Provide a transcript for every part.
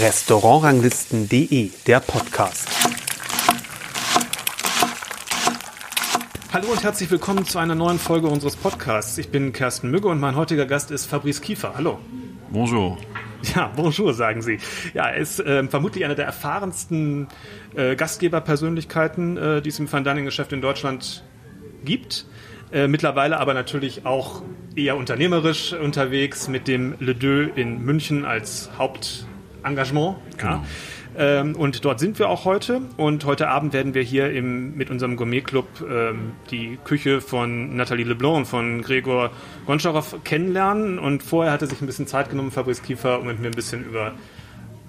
Restaurantranglisten.de, der Podcast. Hallo und herzlich willkommen zu einer neuen Folge unseres Podcasts. Ich bin Kersten Mügge und mein heutiger Gast ist Fabrice Kiefer. Hallo. Bonjour. Ja, bonjour, sagen Sie. Ja, er ist äh, vermutlich einer der erfahrensten äh, Gastgeberpersönlichkeiten, äh, die es im Fine Dining Geschäft in Deutschland gibt. Äh, mittlerweile aber natürlich auch eher unternehmerisch unterwegs mit dem Le Deux in München als Hauptengagement. Genau. Ja. Ähm, und dort sind wir auch heute. Und heute Abend werden wir hier im, mit unserem Gourmet-Club ähm, die Küche von Nathalie Leblanc und von Gregor Goncharow kennenlernen. Und vorher hat er sich ein bisschen Zeit genommen, Fabrice Kiefer, um mit mir ein bisschen über,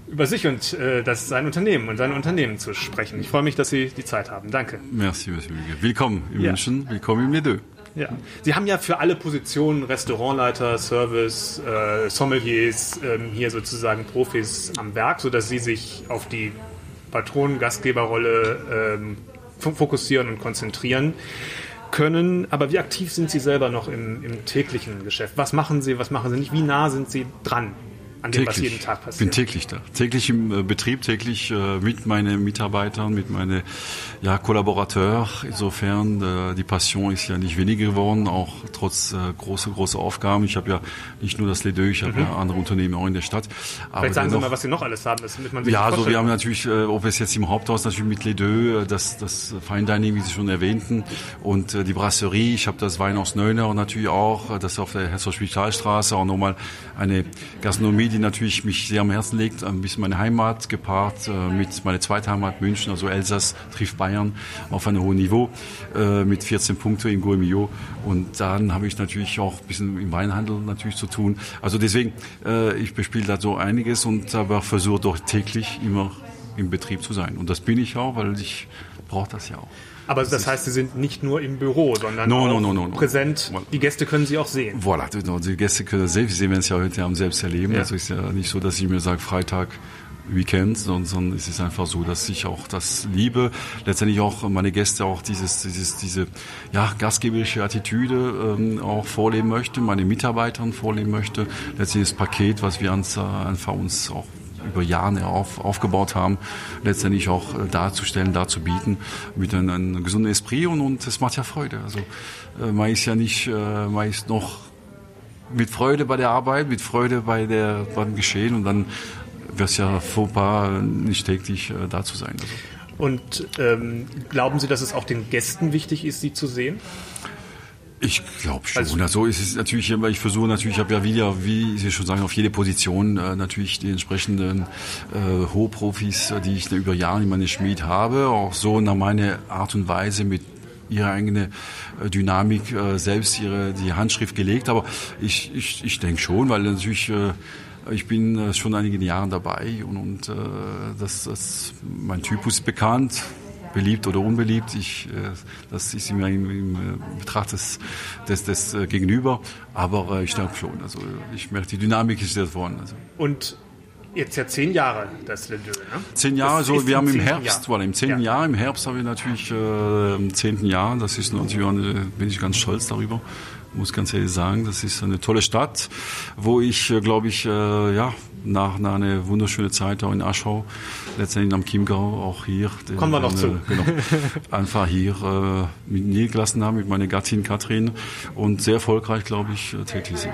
über sich und äh, das, sein Unternehmen und seine Unternehmen zu sprechen. Ich freue mich, dass Sie die Zeit haben. Danke. Merci, Monsieur Müge. Willkommen in Ja. München, willkommen im Les Deux. Ja. Sie haben ja für alle Positionen Restaurantleiter, Service, äh, Sommeliers ähm, hier sozusagen Profis am Werk, sodass Sie sich auf die Patronen-Gastgeberrolle ähm, fo- fokussieren und konzentrieren können. Aber wie aktiv sind Sie selber noch im, im täglichen Geschäft? Was machen Sie, was machen Sie nicht? Wie nah sind Sie dran an dem, was jeden Tag Ich bin passiert? täglich da. Täglich im äh, Betrieb, täglich äh, mit meinen Mitarbeitern, mit meinen ja, Kollaborateurs. Insofern, äh, die Passion ist ja nicht weniger geworden, auch trotz äh, große, große Aufgaben. Ich habe ja nicht nur das Les Deux, ich habe ja andere Unternehmen auch in der Stadt. Aber Mhm. Vielleicht sagen Sie mal, was Sie noch alles haben, damit man sich Ja, also wir haben natürlich, ob es jetzt im Haupthaus natürlich mit Les Deux, äh, das, das Fine Dining, wie Sie schon erwähnten, und die Brasserie. Ich habe das Weinhaus Neuner natürlich auch, das auf der Herzog-Spitalstraße, auch nochmal eine Gastronomie, die natürlich mich sehr am Herzen liegt, ein bisschen meine Heimat gepaart äh, mit meiner zweiten Heimat München, also Elsass trifft Bayern auf einem hohen Niveau äh, mit 14 Punkten im Gourmillot. Und dann habe ich natürlich auch ein bisschen im Weinhandel natürlich zu tun. Also deswegen, äh, ich bespiele da so einiges und aber versuche doch täglich immer im Betrieb zu sein. Und das bin ich auch, weil ich brauche das ja auch. Aber das heißt, Sie sind nicht nur im Büro, sondern No, auch no, no, präsent. Die Gäste können Sie auch sehen. Voilà, die Gäste können selbst, sie werden es ja heute Abend selbst erleben. Ja. Also ist ja nicht so, dass ich mir sage, Freitag, Weekend, sondern, sondern es ist einfach so, dass ich auch das liebe. Letztendlich auch meine Gäste auch dieses, dieses, diese ja, gastgeberische Attitüde ähm, auch vorleben möchte, meine Mitarbeitern vorleben möchte. Letztendlich das Paket, was wir uns, äh, einfach uns auch über Jahre auf, aufgebaut haben, letztendlich auch äh, darzustellen, darzubieten, mit einem, einem gesunden Esprit und, und es macht ja Freude. Also äh, man ist ja nicht, äh, man ist noch mit Freude bei der Arbeit, mit Freude bei der, beim Geschehen und dann wäre es ja furchtbar, nicht täglich da zu sein. Also. Und ähm, glauben Sie, dass es auch den Gästen wichtig ist, Sie zu sehen? Ich glaube schon. Also- Also, ist es natürlich, aber ich versuche natürlich, ich habe ja wieder, wie Sie schon sagen, auf jede Position äh, natürlich die entsprechenden äh, Hochprofis, äh, die ich über Jahre in meiner Schmied habe, auch so nach meiner Art und Weise mit ihre eigene äh, Dynamik äh, selbst ihre die Handschrift gelegt. Aber ich, ich, ich denke schon, weil natürlich äh, ich bin äh, schon einige Jahre dabei und, und äh, das, das, mein Typus ist bekannt beliebt oder unbeliebt. Ich, äh, das ist immer im, im äh, Betracht des, des, des äh, Gegenüber. Aber äh, ich glaube schon. Also ich merke, die Dynamik ist sehr vorne. Also. Und jetzt ja zehn Jahre, das Le Deux, ne? Zehn Jahre, so wir haben im Herbst, Jahr. im zehnten Ja. Jahr, im Herbst haben wir natürlich äh, im zehnten Jahr, das ist natürlich, eine, bin ich ganz stolz darüber, muss ganz ehrlich sagen, das ist eine tolle Stadt, wo ich, äh, glaube ich, äh, ja, nach, nach einer wunderschönen Zeit auch in Aschau, letztendlich am Chiemgau, auch hier. Kommen wir noch den, zu. Genau, einfach hier äh, mit niedergelassen haben, mit meiner Gattin Katrin und sehr erfolgreich, glaube ich, äh, tätig sind.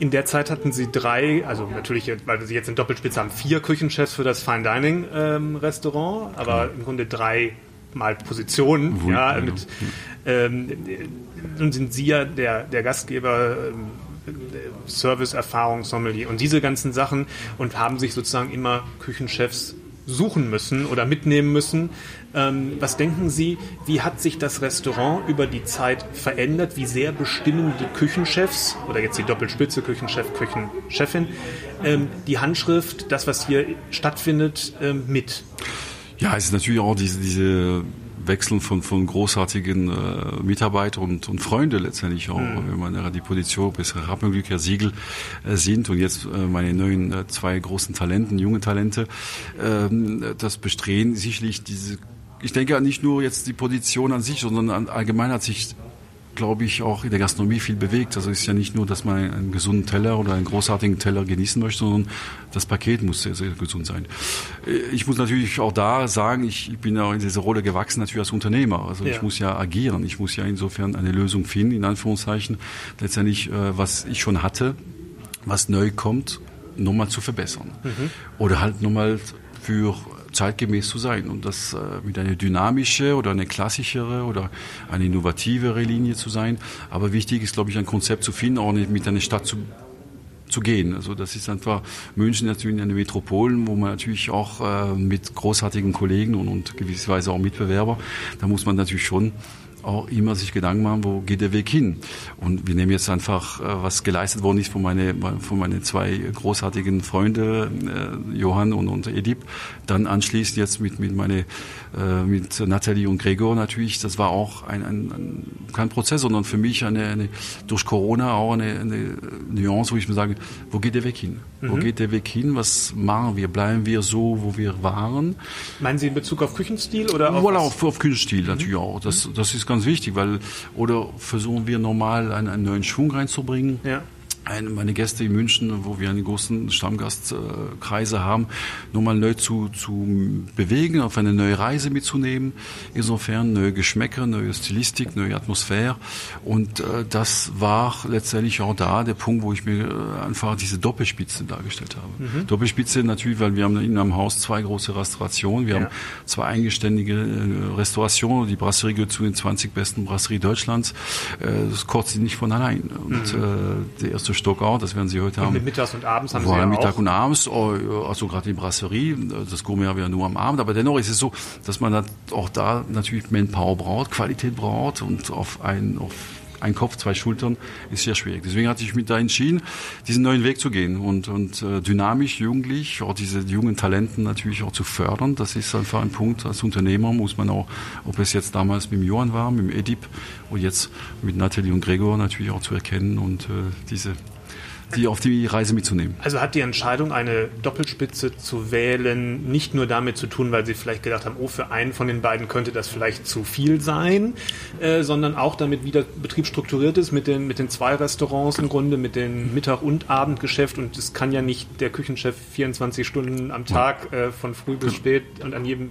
In der Zeit hatten Sie drei, also natürlich, weil Sie jetzt in Doppelspitze haben, vier Küchenchefs für das Fine Dining ähm, Restaurant, aber im Grunde drei mal Positionen. Wui- ja, genau. mit, ähm, nun sind Sie ja der, der Gastgeber. Ähm, Service-Erfahrung, Sommelier und diese ganzen Sachen und haben sich sozusagen immer Küchenchefs suchen müssen oder mitnehmen müssen. Ähm, was denken Sie, wie hat sich das Restaurant über die Zeit verändert? Wie sehr bestimmen die Küchenchefs oder jetzt die Doppelspitze, Küchenchef, Küchenchefin, ähm, die Handschrift, das, was hier stattfindet, ähm, mit? Ja, es ist natürlich auch diese, diese Wechseln von, von großartigen äh, Mitarbeitern und, und Freunde letztendlich auch, wenn man die Position bis Rappenglück, Herr Siegel äh, sind und jetzt äh, meine neuen äh, zwei großen Talenten, junge Talente, ähm, das bestreben sicherlich diese, ich denke nicht nur jetzt die Position an sich, sondern an, allgemein hat sich glaube ich, auch in der Gastronomie viel bewegt. Also es ist ja nicht nur, dass man einen gesunden Teller oder einen großartigen Teller genießen möchte, sondern das Paket muss sehr, sehr gesund sein. Ich muss natürlich auch da sagen, ich bin ja in diese Rolle gewachsen, natürlich als Unternehmer. Also ja. ich muss ja agieren. Ich muss ja insofern eine Lösung finden, in Anführungszeichen. Letztendlich, äh, was ich schon hatte, was neu kommt, nochmal zu verbessern. Mhm. Oder halt nochmal für zeitgemäß zu sein und das äh, mit einer dynamische oder eine klassischere oder eine innovativere Linie zu sein. Aber wichtig ist, glaube ich, ein Konzept zu finden, auch mit einer Stadt zu zu gehen. Also das ist einfach München natürlich eine Metropole, wo man natürlich auch äh, mit großartigen Kollegen und, und gewisserweise auch Mitbewerber, da muss man natürlich schon auch immer sich Gedanken machen, wo geht der Weg hin? Und wir nehmen jetzt einfach, äh, was geleistet worden ist von meine, von meinen zwei großartigen Freunde, äh, Johann und, und Edip. Dann anschließend jetzt mit, mit meine, mit Nathalie und Gregor natürlich. Das war auch ein, ein, ein kein Prozess, sondern für mich eine, eine durch Corona auch eine, eine Nuance, wo ich mir sage, wo geht der Weg hin? Mhm. Wo geht der Weg hin? Was machen wir? Bleiben wir so, wo wir waren? Meinen Sie in Bezug auf Küchenstil oder auf? Voilà, auf, auf Küchenstil mhm. natürlich auch. Das, das ist ganz ganz wichtig, weil oder versuchen wir normal einen, einen neuen Schwung reinzubringen. Ja ein, meine Gäste in München, wo wir einen großen Stammgastkreise haben, nochmal neu zu, zu bewegen, auf eine neue Reise mitzunehmen. Insofern neue Geschmäcker, neue Stilistik, neue Atmosphäre. Und äh, das war letztendlich auch da der Punkt, wo ich mir äh, einfach diese Doppelspitze dargestellt habe. Mhm. Doppelspitze natürlich, weil wir haben in einem Haus zwei große Restaurationen. Wir ja. haben zwei eigenständige äh, Restaurationen. Die Brasserie gehört zu den 20 besten Brasserie Deutschlands. Äh, das kocht sie nicht von allein. Und mhm. äh, der erste Stockau, das werden Sie heute haben. Mit Mittags und Abends haben Sie ja Mittag auch. und abends, oh, also gerade die Brasserie, das Gourmet haben wir ja nur am Abend, aber dennoch ist es so, dass man auch da natürlich Manpower braucht, Qualität braucht und auf ein, auf ein Kopf, zwei Schultern ist sehr schwierig. Deswegen hatte ich mich da entschieden, diesen neuen Weg zu gehen und, und äh, dynamisch, jugendlich, auch diese jungen Talenten natürlich auch zu fördern. Das ist einfach ein Punkt. Als Unternehmer muss man auch, ob es jetzt damals mit dem Johann war, mit dem Edip und jetzt mit Nathalie und Gregor natürlich auch zu erkennen und äh, diese die auf die Reise mitzunehmen. Also hat die Entscheidung, eine Doppelspitze zu wählen, nicht nur damit zu tun, weil sie vielleicht gedacht haben, oh, für einen von den beiden könnte das vielleicht zu viel sein, äh, sondern auch damit, wie der Betrieb strukturiert ist, mit den, mit den zwei Restaurants im Grunde, mit dem Mittag- und Abendgeschäft. Und es kann ja nicht der Küchenchef 24 Stunden am Tag äh, von früh bis spät und an jedem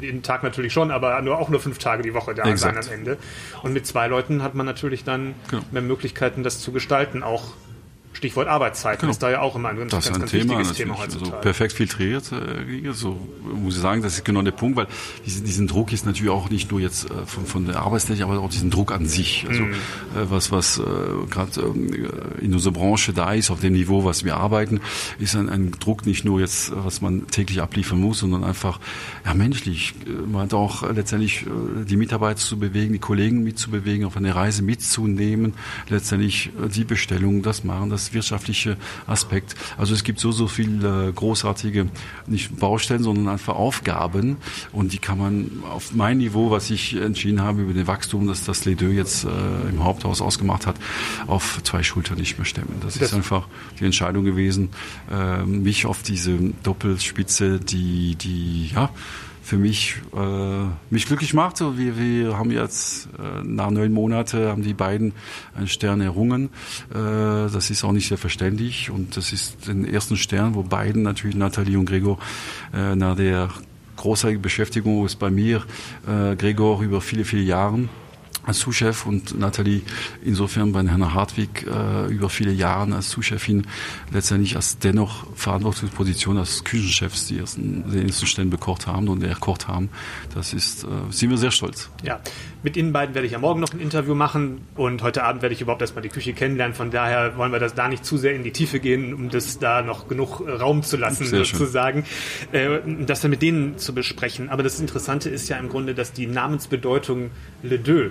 jeden Tag natürlich schon, aber nur auch nur fünf Tage die Woche da Exakt. sein am Ende. Und mit zwei Leuten hat man natürlich dann genau. mehr Möglichkeiten, das zu gestalten, auch Stichwort Arbeitszeit genau. ist da ja auch immer ein ganz, das ist ein ganz Thema, wichtiges Thema heutzutage. Also perfekt filtriert, äh, so muss ich sagen, das ist genau der Punkt, weil diesen, diesen Druck ist natürlich auch nicht nur jetzt äh, von, von der Arbeitstechnik, aber auch diesen Druck an sich. Also mhm. äh, was was äh, gerade ähm, in unserer Branche da ist, auf dem Niveau, was wir arbeiten, ist ein, ein Druck nicht nur jetzt, was man täglich abliefern muss, sondern einfach ja menschlich. Äh, man hat auch letztendlich äh, die Mitarbeiter zu bewegen, die Kollegen mitzubewegen, auf eine Reise mitzunehmen, letztendlich äh, die Bestellung, das machen, das wirtschaftliche Aspekt. Also es gibt so, so viele großartige, nicht Baustellen, sondern einfach Aufgaben und die kann man auf mein Niveau, was ich entschieden habe über den Wachstum, dass das Ledeux jetzt äh, im Haupthaus ausgemacht hat, auf zwei Schultern nicht mehr stemmen. Das, das ist einfach die Entscheidung gewesen, äh, mich auf diese Doppelspitze, die, die, ja, für mich, äh, mich glücklich macht. Wir, wir haben jetzt äh, nach neun Monaten haben die beiden einen Stern errungen. Äh, das ist auch nicht selbstverständlich und das ist den ersten Stern, wo beiden natürlich Nathalie und Gregor äh, nach der großartigen Beschäftigung ist bei mir äh, Gregor über viele viele Jahre als Zuschef und Nathalie insofern bei Herrn Hartwig äh, über viele Jahre als Zuschefin letztendlich als dennoch Verantwortungsposition als Küchenchefs die ersten, die ersten Stellen bekocht haben und erkocht haben. Das ist, äh, sind wir sehr stolz. Ja, mit Ihnen beiden werde ich ja morgen noch ein Interview machen und heute Abend werde ich überhaupt erstmal die Küche kennenlernen. Von daher wollen wir das da nicht zu sehr in die Tiefe gehen, um das da noch genug Raum zu lassen, sehr sozusagen, äh, das dann mit denen zu besprechen. Aber das Interessante ist ja im Grunde, dass die Namensbedeutung Le Deux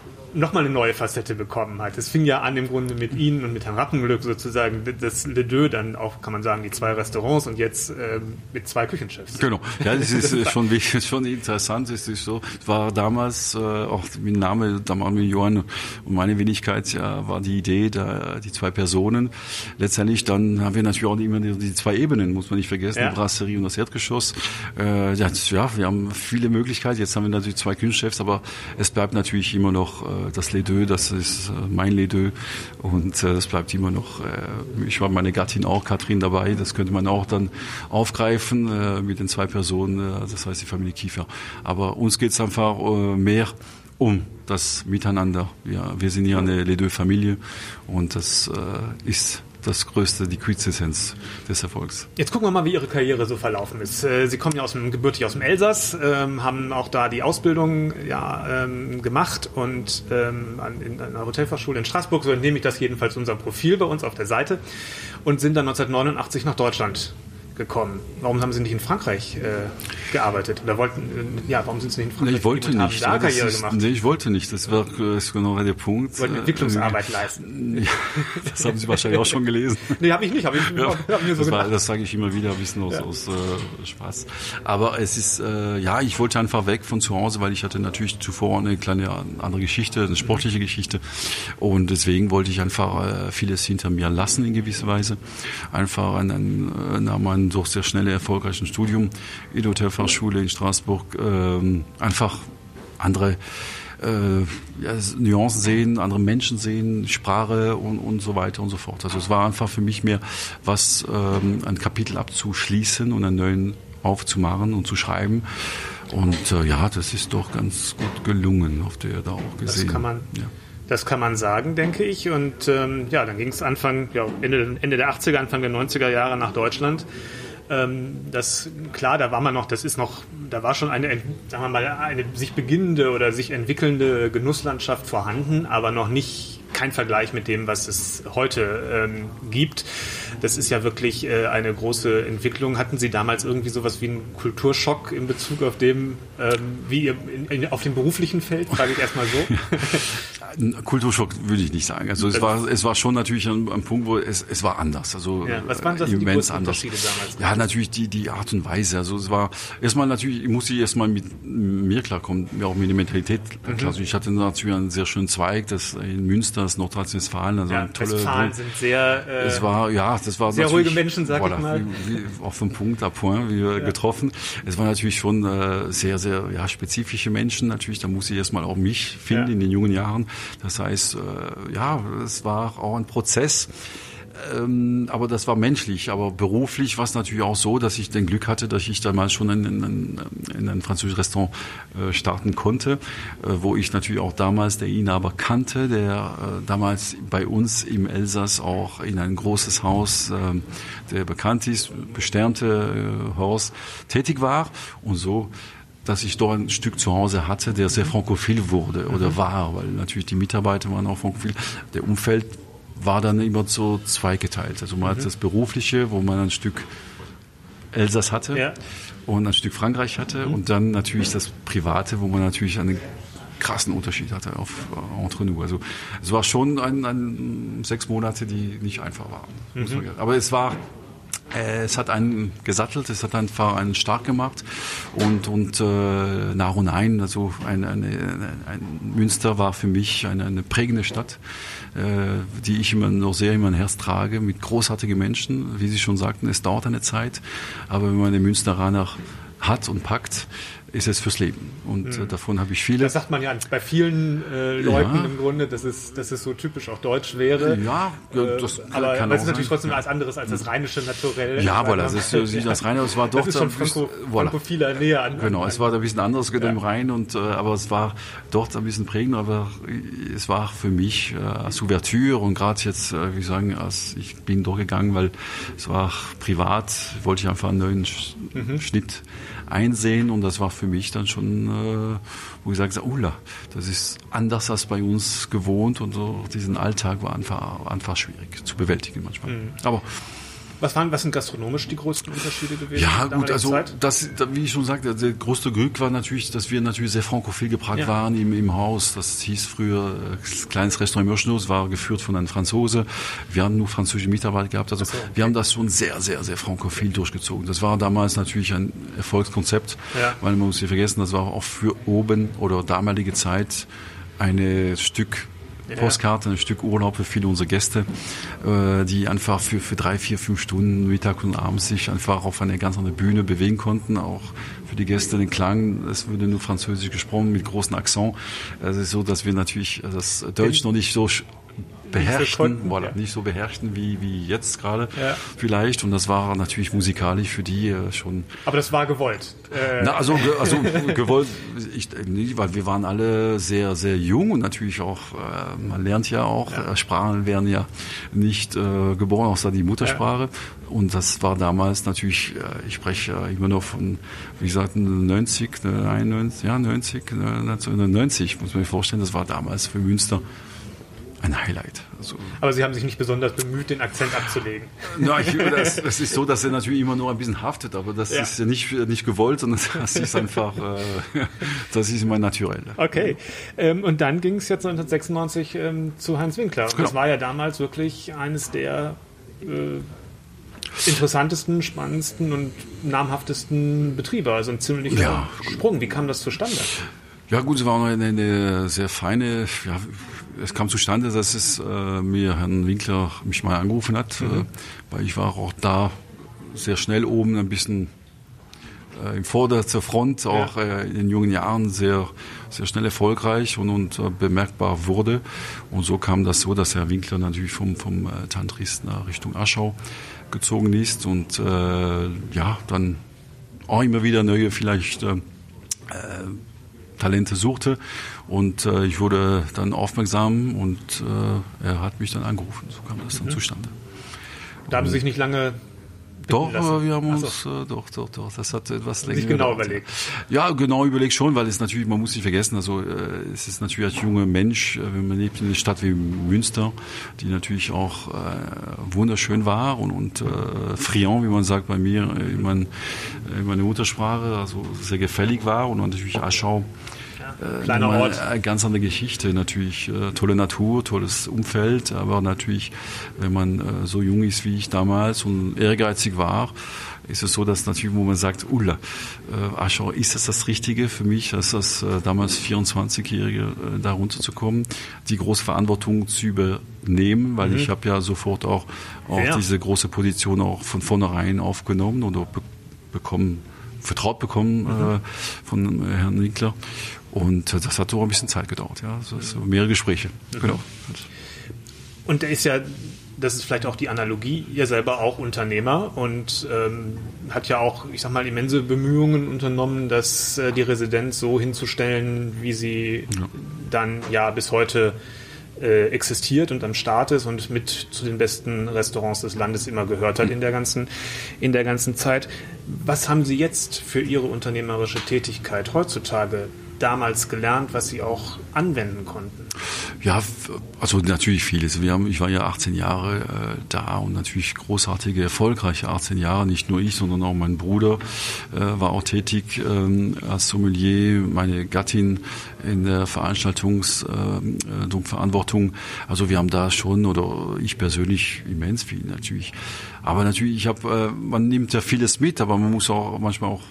nochmal eine neue Facette bekommen hat. Es fing ja an im Grunde mit Ihnen und mit Herrn Rappenglück sozusagen, das Le Deux, dann auch, kann man sagen, die zwei Restaurants und jetzt äh, mit zwei Küchenchefs. Genau, ja, das ist schon, schon interessant. Es ist so, war damals äh, auch mit Name, damals mit Johann und meine Wenigkeit, ja, war die Idee, da die zwei Personen. Letztendlich dann haben wir natürlich auch immer die, die zwei Ebenen, muss man nicht vergessen, ja. die Brasserie und das Erdgeschoss. Äh, ja, ja, wir haben viele Möglichkeiten. Jetzt haben wir natürlich zwei Küchenchefs, aber es bleibt natürlich immer noch äh, das Les Deux, das ist äh, mein Les Deux und äh, das bleibt immer noch. Äh, ich war meine Gattin auch, Katrin, dabei. Das könnte man auch dann aufgreifen äh, mit den zwei Personen, äh, das heißt die Familie Kiefer. Aber uns geht es einfach äh, mehr um das Miteinander. Ja, wir sind ja eine Les Deux Familie und das äh, ist das größte, die Quintessenz des Erfolgs. Jetzt gucken wir mal, wie Ihre Karriere so verlaufen ist. Äh, Sie kommen ja aus dem, gebürtig aus dem Elsass, ähm, haben auch da die Ausbildung ja, ähm, gemacht und ähm, in einer Hotelfachschule in Straßburg, so entnehme ich das jedenfalls unserem Profil bei uns auf der Seite und sind dann 1989 nach Deutschland gekommen. Warum haben Sie nicht in Frankreich äh, gearbeitet? Oder wollten, äh, ja, warum sind Sie nicht in Frankreich? Nee, ich wollte nicht. Da Das Karriere ist, gemacht? nee, ich wollte nicht. Das war das genau der Punkt. Wollten Äh, Entwicklungsarbeit leisten. Ja, das haben Sie wahrscheinlich auch schon gelesen. Nee, habe ich nicht. Habe ich Ja, hab mir so das, war, das sage ich immer wieder, ein bisschen aus, aus äh, Spaß. Aber es ist, äh, ja, ich wollte einfach weg von zu Hause, weil ich hatte natürlich zuvor eine kleine andere Geschichte, eine sportliche Geschichte. Und deswegen wollte ich einfach äh, vieles hinter mir lassen in gewisser Weise. Einfach an, an, äh, meinem doch sehr schnell erfolgreichen Studium in der Hotelfachschule in Straßburg ähm, einfach andere äh, ja, Nuancen sehen, andere Menschen sehen, Sprache und, und so weiter und so fort. Also es war einfach für mich mehr was, ähm, ein Kapitel abzuschließen und einen neuen aufzumachen und zu schreiben. Und äh, ja, das ist doch ganz gut gelungen, auf der da auch gesehen. kann man- ja. Das kann man sagen, denke ich. Und ähm, ja, dann ging es Anfang, ja, Ende, Ende der 80er, Anfang der 90er Jahre nach Deutschland. Ähm, das klar, da war man noch, das ist noch, da war schon eine, sagen wir mal, eine sich beginnende oder sich entwickelnde Genusslandschaft vorhanden, aber noch nicht kein Vergleich mit dem, was es heute ähm, gibt. Das ist ja wirklich äh, eine große Entwicklung. Hatten Sie damals irgendwie sowas wie einen Kulturschock in Bezug auf dem, ähm, wie ihr in, in, auf dem beruflichen Feld? Frage ich erstmal so. Ein Kulturschock würde ich nicht sagen. Also es war, es war schon natürlich ein, ein Punkt, wo es, es war anders. Also Ja, was waren das äh, die immens größten anders. Damals? Ja, natürlich die, die Art und Weise. Also es war erstmal natürlich, ich musste erstmal mit mir klarkommen, auch mit der Mentalität. Mhm. Also ich hatte natürlich einen sehr schönen Zweig, das in Münster, das Nordrhein-Westfalen, also Ja, eine tolle. Westfalen sind sehr, äh, es war, ja, das war sehr ruhige Menschen, sag ich mal. Wie, wie auf den Punkt, à point, wie wir getroffen. Es waren natürlich schon äh, sehr, sehr ja, spezifische Menschen. Natürlich, da muss ich erstmal auch mich finden Ja. in den jungen Jahren. Das heißt, äh, ja, es war auch ein Prozess. Ähm, aber das war menschlich, aber beruflich war es natürlich auch so, dass ich den Glück hatte, dass ich damals schon in, in, in ein französisches Restaurant äh, starten konnte, äh, wo ich natürlich auch damals der Inhaber kannte, der äh, damals bei uns im Elsass auch in ein großes Haus, der bekannt ist, besternte Haus, tätig war und so dass ich dort ein Stück zu Hause hatte, der sehr frankophil wurde oder war, weil natürlich die Mitarbeiter waren auch frankophil. Der Umfeld war dann immer so zweigeteilt. Also man hat das Berufliche, wo man ein Stück Elsass hatte Ja. und ein Stück Frankreich hatte und dann natürlich das Private, wo man natürlich einen krassen Unterschied hatte auf äh, entre nous. Also es war schon ein, ein sechs Monate, die nicht einfach waren. sagen. Aber es war es hat einen gesattelt, es hat einfach einen stark gemacht und, und äh, nach und ein, also ein, eine, ein Münster war für mich eine, eine prägende Stadt, äh, die ich immer noch sehr in mein Herz trage, mit großartigen Menschen. Wie Sie schon sagten, es dauert eine Zeit, aber wenn man den Münsteraner hat und packt, ist es fürs Leben. Und äh, davon habe ich viele. Das sagt man ja bei vielen äh, Leuten Ja. im Grunde, dass es, dass es so typisch auch deutsch wäre. Ja, Äh, das aber, kann aber es ist natürlich sein. trotzdem was anderes als das rheinische Naturell. Ja, voilà, das ist äh, das reine, es war doch das ist schon ein bisschen- Franco, voilà. frankophiler näher an. Genau, an, es war ein bisschen anders ja. im Rhein, und, äh, aber es war dort ein bisschen prägend, aber es war für mich äh, als Ouvertüre und gerade jetzt, äh, wie sagen, als ich bin durchgegangen, weil es war privat, wollte ich einfach einen neuen Sch Mhm. Schnitt einsehen und das war für mich dann schon, äh, wo ich sage, Ula, das ist anders als bei uns gewohnt und so diesen Alltag war einfach, einfach schwierig zu bewältigen manchmal. Mhm. Aber Was, waren, was sind gastronomisch die größten Unterschiede gewesen? ja, gut, also Zeit? das, da- wie ich schon sagte, der größte Glück war natürlich, dass wir natürlich sehr frankophil geprägt Ja. waren im, im Haus. Das hieß früher äh, kleines Restaurant Mürschnuss, war geführt von einem Franzose. Wir haben nur französische Mitarbeiter gehabt. Also so, okay. wir haben das schon sehr, sehr, sehr frankophil durchgezogen. Das war damals natürlich ein Erfolgskonzept, Ja. weil man muss nicht vergessen, das war auch für oben oder damalige Zeit ein Stück. Postkarte, ein Stück Urlaub für viele unserer Gäste, äh, die einfach für, für drei, vier, fünf Stunden Mittag und abends sich einfach auf eine ganz andere Bühne bewegen konnten. Auch für die Gäste den Klang, es wurde nur Französisch gesprochen mit großem Akzent. Es ist so, dass wir natürlich das Deutsch noch nicht so beherrschten, nicht so, ja. nicht so beherrschten wie, wie jetzt gerade ja. vielleicht. Und das war natürlich musikalisch für die äh, schon. Aber das war gewollt. Äh. Na, also, also gewollt, ich, nicht, weil wir waren alle sehr, sehr jung und natürlich auch, äh, man lernt ja auch, ja. Äh, Sprachen werden ja nicht äh, geboren, außer die Muttersprache. Und das war damals natürlich, äh, ich spreche immer noch von, wie gesagt, 90, 91, ja, 90, 1990, muss man sich vorstellen, das war damals für Münster ein Highlight. Also, Aber Sie haben sich nicht besonders bemüht, den Akzent abzulegen. Nein, das, das ist so, dass er natürlich immer nur ein bisschen haftet, aber das ja. ist ja nicht, nicht gewollt, sondern das ist einfach, äh, das ist immer naturell. Okay. Ähm, und dann ging es jetzt 1996 ähm, zu Hans Winkler. Und genau. das war ja damals wirklich eines der äh, interessantesten, spannendsten und namhaftesten Betriebe. Also ein ziemlicher ja. Sprung. Wie kam das zustande? Ja gut, es war eine, eine sehr feine, ja, es kam zustande, dass es äh, mir Herrn Winkler mich mal angerufen hat, mhm. äh, weil ich war auch da sehr schnell oben, ein bisschen äh, im Vorder zur Front, auch ja. äh, in den jungen Jahren sehr, sehr schnell erfolgreich und, und äh, bemerkbar wurde. Und so kam das so, dass Herr Winkler natürlich vom, vom äh, Tantris nach Richtung Aschau gezogen ist und äh, ja, dann auch immer wieder neue vielleicht äh, äh Talente suchte. Und äh, ich wurde dann aufmerksam und äh, er hat mich dann angerufen. So kam das dann mhm. zustande. Da haben Sie sich nicht lange doch, lassen. wir haben uns, so. äh, doch, doch, doch, das hat etwas länger. Sich genau überlegt. Ja, genau überlegt schon, weil es natürlich, man muss nicht vergessen, also äh, es ist natürlich als junger Mensch, äh, wenn man lebt in einer Stadt wie Münster, die natürlich auch äh, wunderschön war und, und äh, friand, wie man sagt bei mir, äh, in, mein, in meiner Muttersprache, also sehr gefällig war und natürlich Aschau äh, Kleiner Ort. Eine ganz andere Geschichte natürlich. Äh, tolle Natur, tolles Umfeld, aber natürlich, wenn man äh, so jung ist wie ich damals und ehrgeizig war, ist es so, dass natürlich, wo man sagt, Ulla, äh, Aschau, ist das das Richtige für mich, als das äh, damals 24-Jährige äh, da runterzukommen, die große Verantwortung zu übernehmen, weil mhm. ich habe ja sofort auch, auch ja. diese große Position auch von vornherein aufgenommen oder be bekommen, vertraut bekommen mhm. äh, von Herrn Winkler. Und das hat so ein bisschen Zeit gedauert, ja. Also so mehrere Gespräche. Mhm. Genau. Und der ist ja, das ist vielleicht auch die Analogie, ihr selber auch Unternehmer und ähm, hat ja auch, ich sag mal, immense Bemühungen unternommen, das äh, die Residenz so hinzustellen, wie sie ja. dann ja bis heute äh, existiert und am Start ist und mit zu den besten Restaurants des Landes immer gehört hat mhm. in der ganzen in der ganzen Zeit. Was haben Sie jetzt für Ihre unternehmerische Tätigkeit heutzutage damals gelernt, was Sie auch anwenden konnten? Ja, also natürlich vieles. Wir haben, ich war ja 18 Jahre äh, da und natürlich großartige, erfolgreiche 18 Jahre. Nicht nur ich, sondern auch mein Bruder äh, war auch tätig ähm, als Sommelier, meine Gattin in der Veranstaltungsverantwortung. Äh, also wir haben da schon, oder ich persönlich immens viel natürlich. Aber natürlich, ich habe, äh, man nimmt ja vieles mit, aber man muss auch manchmal auch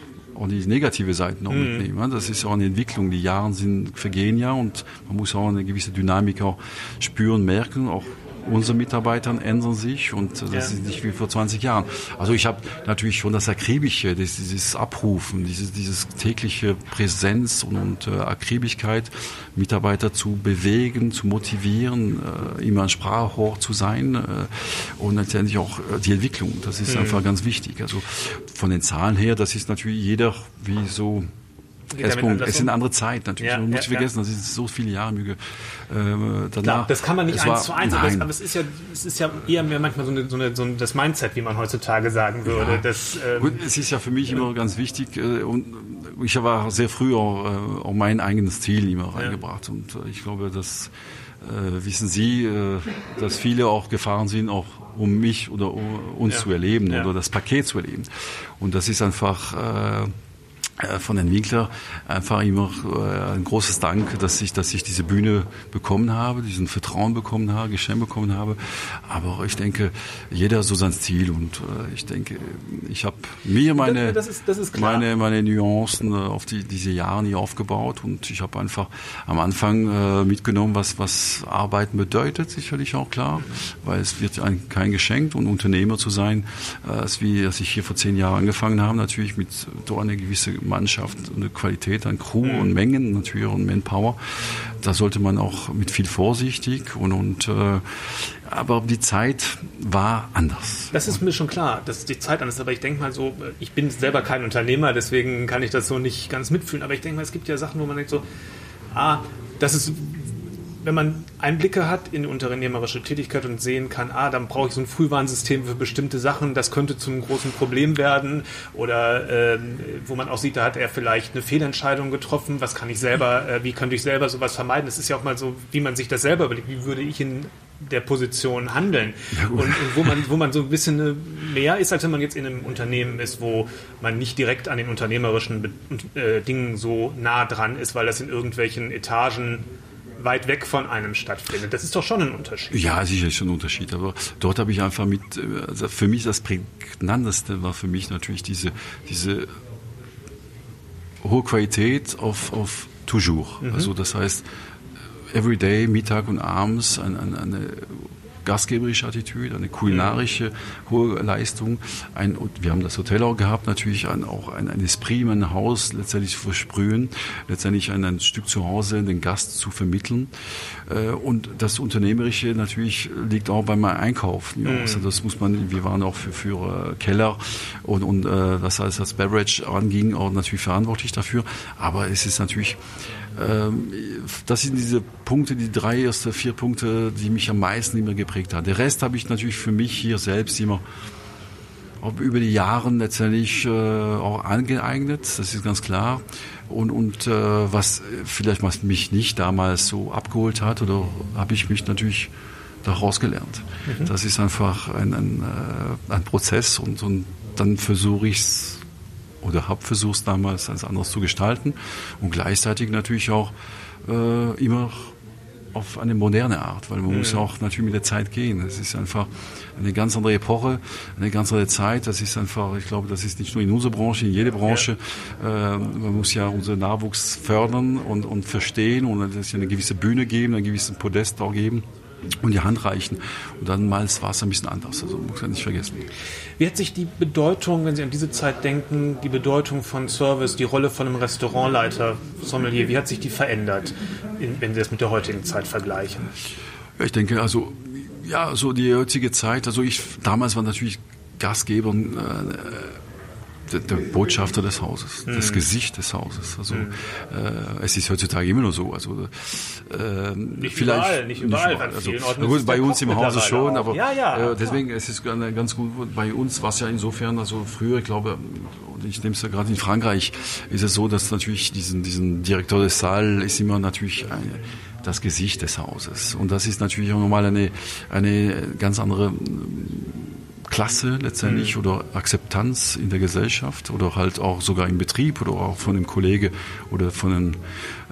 auch die negative Seiten noch mhm. mitnehmen. Das ist auch eine Entwicklung. Die Jahre sind, vergehen ja und man muss auch eine gewisse Dynamik auch spüren, merken, auch unsere Mitarbeiter ändern sich und das ja. ist nicht wie vor 20 Jahren. Also ich habe natürlich schon das Akribische, das, dieses Abrufen, dieses, dieses tägliche Präsenz und, und äh, Akribigkeit, Mitarbeiter zu bewegen, zu motivieren, äh, immer ein Sprachrohr zu sein äh, und letztendlich auch äh, die Entwicklung. Das ist mhm. einfach ganz wichtig. Also von den Zahlen her, das ist natürlich jeder wie so es, Punkt. es ist eine andere Zeit natürlich. Ja, man muss ja, vergessen, das ist so viele Jahre Mühe. Äh, danach, Klar, das kann man nicht eins zu eins, aber es, aber es, ist ja, es ist ja eher mehr manchmal so, eine, so, eine, so das Mindset, wie man heutzutage sagen würde. Ja. Das, ähm, es ist ja für mich immer ganz wichtig äh, und ich habe sehr früh auch, äh, auch mein eigenes Ziel immer reingebracht und äh, ich glaube, dass äh, wissen Sie, äh, dass viele auch gefahren sind, auch um mich oder um uns zu erleben oder das Paket zu erleben. Und das ist einfach äh, von den Winkler einfach immer äh, ein großes Dank, dass ich, dass ich diese Bühne bekommen habe, diesen Vertrauen bekommen habe, Geschenk bekommen habe. Aber ich denke, jeder so sein Stil und äh, ich denke, ich habe mir meine, das, ist, das ist meine, meine Nuancen auf die, diese Jahre nie aufgebaut und ich habe einfach am Anfang mitgenommen, was, was Arbeiten bedeutet, sicherlich auch klar, weil es wird ein, kein Geschenk und Unternehmer zu sein, als wie, als ich hier vor zehn Jahren angefangen habe, natürlich mit so einer gewisse Mannschaft, eine Qualität an Crew mhm. und Mengen natürlich und Manpower. Da sollte man auch mit viel vorsichtig und, und äh, aber die Zeit war anders. Das ist mir schon klar, dass die Zeit anders ist. Aber ich denke mal so, ich bin selber kein Unternehmer, deswegen kann ich das so nicht ganz mitfühlen. Aber ich denke mal, es gibt ja Sachen, wo man denkt so, ah, das ist wenn man Einblicke hat in unternehmerische Tätigkeit und sehen kann, ah, dann brauche ich so ein Frühwarnsystem für bestimmte Sachen, das könnte zum großen Problem werden. Oder äh, wo man auch sieht, da hat er vielleicht eine Fehlentscheidung getroffen, was kann ich selber, äh, wie könnte ich selber sowas vermeiden? Das ist ja auch mal so, wie man sich das selber überlegt, wie würde ich in der Position handeln. Und, und, wo, man, wo man so ein bisschen mehr ist, als wenn man jetzt in einem Unternehmen ist, wo man nicht direkt an den unternehmerischen äh, Dingen so nah dran ist, weil das in irgendwelchen Etagen weit weg von einem stattfindet. Das ist doch schon ein Unterschied. Ja, sicher ist schon ein Unterschied. Aber dort habe ich einfach mit, also für mich das prägnanteste war für mich natürlich diese, diese hohe Qualität auf, auf toujours. Mhm. Also das heißt, everyday, Mittag und abends eine, eine gastgeberische Attitüde, eine kulinarische hohe Leistung. Ein, wir haben das Hotel auch gehabt, natürlich ein, auch ein, ein Esprit, ein Haus letztendlich zu versprühen, letztendlich ein, ein Stück zu Hause den Gast zu vermitteln. Äh, und das Unternehmerische natürlich liegt auch beim Einkaufen. Mhm. Also das muss man, wir waren auch für, für Keller und, und äh, das heißt, das Beverage anging, auch natürlich verantwortlich dafür. Aber es ist natürlich ähm, das sind diese Punkte, die drei erste vier Punkte, die mich am meisten immer geprägt haben. Der Rest habe ich natürlich für mich hier selbst immer über die Jahre letztendlich äh, auch angeeignet, das ist ganz klar. Und, und äh, was vielleicht was mich nicht damals so abgeholt hat, oder habe ich mich natürlich daraus gelernt. Mhm. Das ist einfach ein, ein, äh, ein Prozess und, und dann versuche ich es oder habe versucht damals als anderes zu gestalten und gleichzeitig natürlich auch äh, immer auf eine moderne Art, weil man mhm. muss auch natürlich mit der Zeit gehen. Es ist einfach eine ganz andere Epoche, eine ganz andere Zeit. Das ist einfach, ich glaube, das ist nicht nur in unserer Branche, in jeder Branche. Ja. Äh, man muss ja unseren Nachwuchs fördern und, und verstehen und es eine gewisse Bühne geben, einen gewissen Podest auch geben und die Hand reichen. Und dann mal war es ein bisschen anders. Also muss man nicht vergessen. Wie hat sich die Bedeutung, wenn Sie an diese Zeit denken, die Bedeutung von Service, die Rolle von einem Restaurantleiter, Sommelier, wie hat sich die verändert, wenn Sie das mit der heutigen Zeit vergleichen? Ja, ich denke, also ja, so die heutige Zeit, also ich damals war natürlich Gastgeber äh, der, der Botschafter des Hauses, mhm. das Gesicht des Hauses. Also mhm. äh, es ist heutzutage immer noch so. Also äh, nicht vielleicht überall, nicht überall. Nicht überall. Also, gut, bei uns im Hause schon, aber ja, ja, äh, deswegen es ist es ganz gut. Bei uns war es ja insofern, also früher, ich glaube, und ich nehme es ja gerade in Frankreich, ist es so, dass natürlich diesen diesen Direktor des Saal ist immer natürlich eine, das Gesicht des Hauses. Und das ist natürlich auch nochmal eine, eine ganz andere Klasse letztendlich mhm. oder Akzeptanz in der Gesellschaft oder halt auch sogar im Betrieb oder auch von einem Kollege oder von einem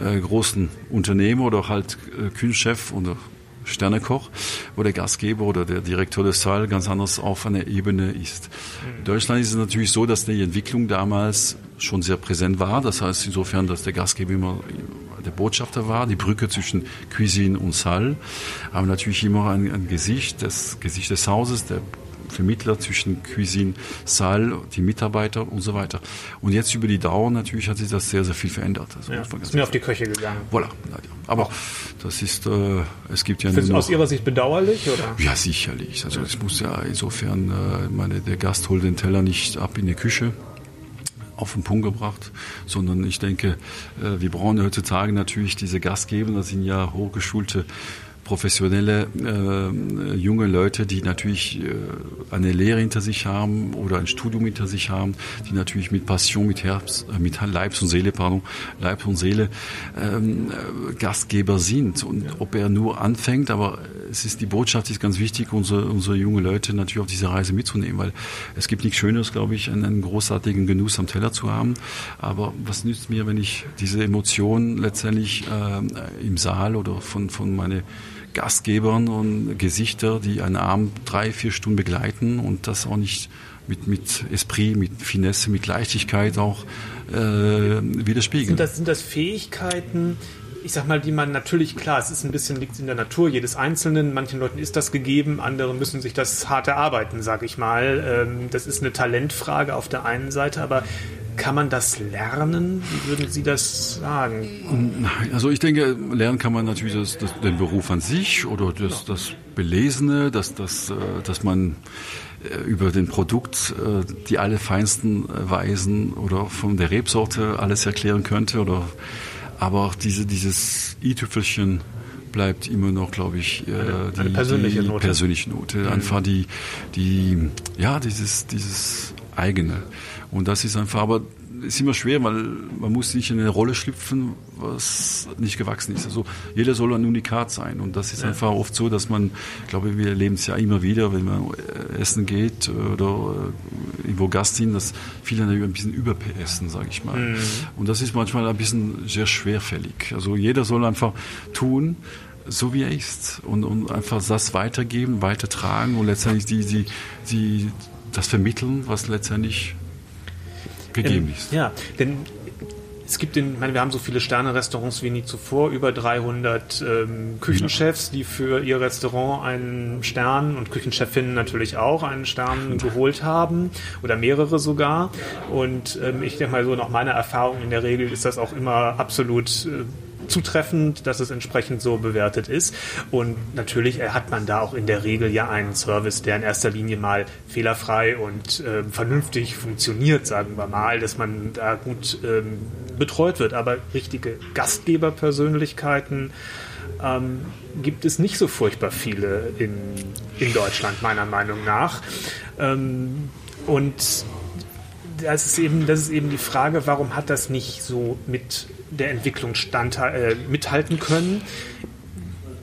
äh, großen Unternehmer oder halt äh, Kühlchef oder Sternekoch, wo der Gastgeber oder der Direktor des Saal ganz anders auf einer Ebene ist. In Deutschland ist es natürlich so, dass die Entwicklung damals schon sehr präsent war. Das heißt insofern, dass der Gastgeber immer der Botschafter war, die Brücke zwischen Cuisine und Saal, aber natürlich immer ein, ein Gesicht, das Gesicht des Hauses, der Vermittler zwischen Cuisine, Saal, die Mitarbeiter und so weiter. Und jetzt über die Dauer natürlich hat sich das sehr, sehr viel verändert. Also ja, ist mir auf die Köche gegangen. Voilà, aber das ist, äh, es gibt ja Ist aus Ihrer Sicht bedauerlich? Oder? Ja, sicherlich. Also es muss ja insofern, äh, meine, der Gast holt den Teller nicht ab in die Küche auf den Punkt gebracht, sondern ich denke, äh, wir brauchen heutzutage natürlich diese Gastgeber, das sind ja hochgeschulte professionelle äh, junge Leute, die natürlich äh, eine Lehre hinter sich haben oder ein Studium hinter sich haben, die natürlich mit Passion, mit Herz, äh, mit Leib und Seele, pardon, Leib und Seele ähm, Gastgeber sind. Und ob er nur anfängt, aber es ist die Botschaft ist ganz wichtig, unsere, unsere junge Leute natürlich auf diese Reise mitzunehmen, weil es gibt nichts Schöneres, glaube ich, einen, einen großartigen Genuss am Teller zu haben. Aber was nützt mir, wenn ich diese Emotionen letztendlich äh, im Saal oder von, von meine Gastgebern und Gesichter, die einen Abend drei, vier Stunden begleiten und das auch nicht mit, mit Esprit, mit Finesse, mit Leichtigkeit auch äh, widerspiegeln. Sind das, sind das Fähigkeiten, ich sag mal, die man natürlich, klar, es ist ein bisschen, liegt in der Natur jedes Einzelnen, manchen Leuten ist das gegeben, andere müssen sich das hart erarbeiten, sag ich mal. Ähm, das ist eine Talentfrage auf der einen Seite, aber kann man das lernen? Wie würden Sie das sagen? Also ich denke, lernen kann man natürlich das, das, den Beruf an sich oder das, das Belesene, dass, dass, äh, dass man äh, über den Produkt äh, die allerfeinsten Weisen oder von der Rebsorte alles erklären könnte oder aber auch diese, dieses i-Tüpfelchen bleibt immer noch, glaube ich, äh, eine, die, eine persönliche die Note. Persönliche Note. Mhm. Einfach die, die, ja, dieses, dieses eigene. Und das ist einfach, aber ist immer schwer, weil man muss nicht in eine Rolle schlüpfen, was nicht gewachsen ist. Also jeder soll ein Unikat sein und das ist ja. einfach oft so, dass man, ich glaube, wir erleben es ja immer wieder, wenn man essen geht oder irgendwo Gast hin, dass viele ein bisschen überessen, sage ich mal. Mhm. Und das ist manchmal ein bisschen sehr schwerfällig. Also jeder soll einfach tun, so wie er ist und, und einfach das weitergeben, weitertragen und letztendlich die, die, die, das vermitteln, was letztendlich gegeben ist. Ja, denn es gibt den, ich meine, wir haben so viele Sterne-Restaurants wie nie zuvor, über 300 ähm, Küchenchefs, die für ihr Restaurant einen Stern und Küchenchefinnen natürlich auch einen Stern geholt haben oder mehrere sogar. Und ähm, ich denke mal so nach meiner Erfahrung in der Regel ist das auch immer absolut äh, zutreffend, dass es entsprechend so bewertet ist. Und natürlich hat man da auch in der Regel ja einen Service, der in erster Linie mal fehlerfrei und äh, vernünftig funktioniert, sagen wir mal, dass man da gut ähm, betreut wird. Aber richtige Gastgeberpersönlichkeiten ähm, gibt es nicht so furchtbar viele in, in Deutschland, meiner Meinung nach. Ähm, und das ist eben, das ist eben die Frage, warum hat das nicht so mit der Entwicklung stand, äh, mithalten können?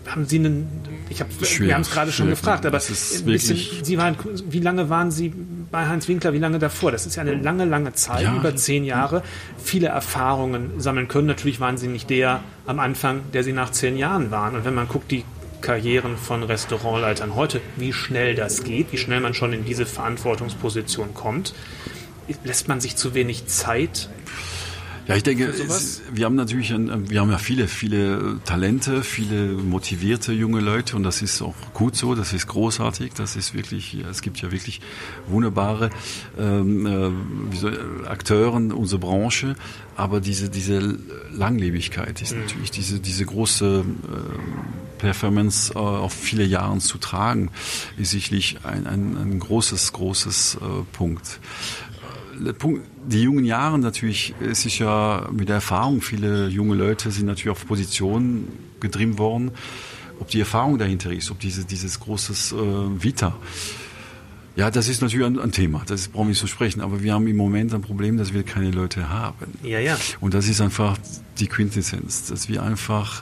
Haben Sie einen, ich habe, wir haben es gerade schon gefragt, aber bisschen, Sie waren, wie lange waren Sie bei Heinz Winkler, wie lange davor? Das ist ja eine lange, lange Zeit, ja. über zehn Jahre, viele Erfahrungen sammeln können. Natürlich waren Sie nicht der am Anfang, der Sie nach zehn Jahren waren. Und wenn man guckt, die Karrieren von Restaurantleitern heute, wie schnell das geht, wie schnell man schon in diese Verantwortungsposition kommt, lässt man sich zu wenig Zeit ja, ich denke, es, wir haben natürlich, ein, wir haben ja viele, viele Talente, viele motivierte junge Leute und das ist auch gut so, das ist großartig, das ist wirklich, es gibt ja wirklich wunderbare ähm, äh, wie soll, Akteuren unserer Branche, aber diese, diese Langlebigkeit ist mhm. natürlich diese, diese große äh, Performance äh, auf viele Jahre zu tragen, ist sicherlich ein, ein, ein großes, großes äh, Punkt die jungen Jahre natürlich ist sich ja mit der Erfahrung, viele junge Leute sind natürlich auf Positionen getrieben worden, ob die Erfahrung dahinter ist, ob diese, dieses großes äh, Vita. Ja, das ist natürlich ein, ein Thema, das brauchen wir nicht zu sprechen, aber wir haben im Moment ein Problem, dass wir keine Leute haben. Ja, ja. Und das ist einfach die Quintessenz, dass wir einfach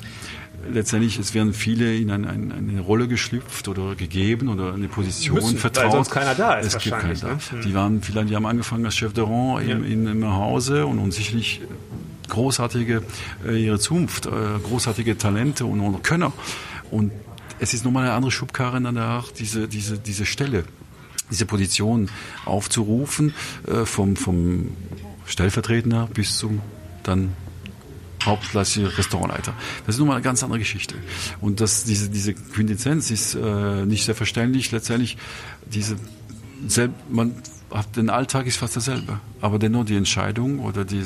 letztendlich, es werden viele in eine, eine, eine Rolle geschlüpft oder gegeben oder eine Position Müssen, vertraut. Weil sonst keiner da ist. Es gibt keinen da. Ne? Die waren vielleicht, die haben angefangen als Chef de Rang ja. in, in, im Hause und, und sicherlich großartige äh, ihre Zunft, äh, großartige Talente und, und Könner. Und es ist nochmal eine andere Schubkarre danach, diese, diese, diese Stelle, diese Position aufzurufen, äh, vom, vom Stellvertreter bis zum dann hauptklassige Restaurantleiter. Das ist nun mal eine ganz andere Geschichte. Und das, diese, diese Quintessenz ist äh, nicht selbstverständlich. Letztendlich, diese, man hat, den Alltag ist fast dasselbe. Aber dennoch die Entscheidung oder die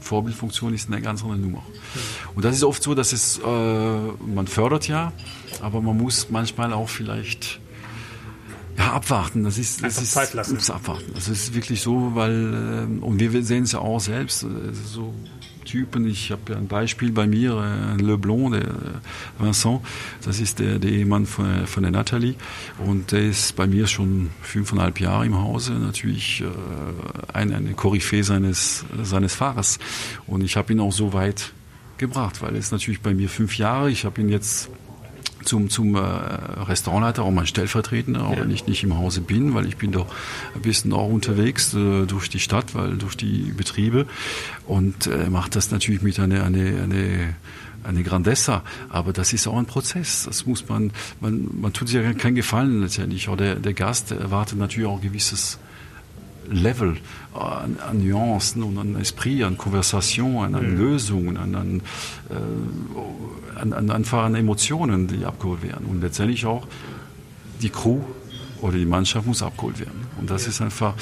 Vorbildfunktion ist eine ganz andere Nummer. Und das ist oft so, dass es, äh, man fördert ja, aber man muss manchmal auch vielleicht ja, abwarten. Das ist, das ist Zeit lassen. abwarten. Das ist wirklich so, weil äh, und wir sehen es ja auch selbst. Äh, so Typen. Ich habe ein Beispiel bei mir, äh, Leblond, der äh, Vincent, das ist der, der Ehemann von, von der Nathalie und der ist bei mir schon fünfeinhalb Jahre im Hause, natürlich äh, eine, eine Koryphäe seines, seines Fahrers. Und ich habe ihn auch so weit gebracht, weil er ist natürlich bei mir fünf Jahre. Ich habe ihn jetzt zum, zum äh, Restaurantleiter, auch mein Stellvertretender, auch ja. wenn ich nicht im Hause bin, weil ich bin doch ein bisschen auch unterwegs äh, durch die Stadt, weil durch die Betriebe und äh, macht das natürlich mit einer eine, eine eine Grandezza, aber das ist auch ein Prozess. Das muss man, man, man tut sich ja keinen Gefallen letztendlich. Auch der, der Gast erwartet natürlich auch ein gewisses Level an, an Nuancen und an Esprit, an Konversation, an, an mhm. Lösungen, an, an, äh, an, an, einfach an Emotionen, die abgeholt werden. Und letztendlich auch die Crew oder die Mannschaft muss abgeholt werden. Und das ist einfach,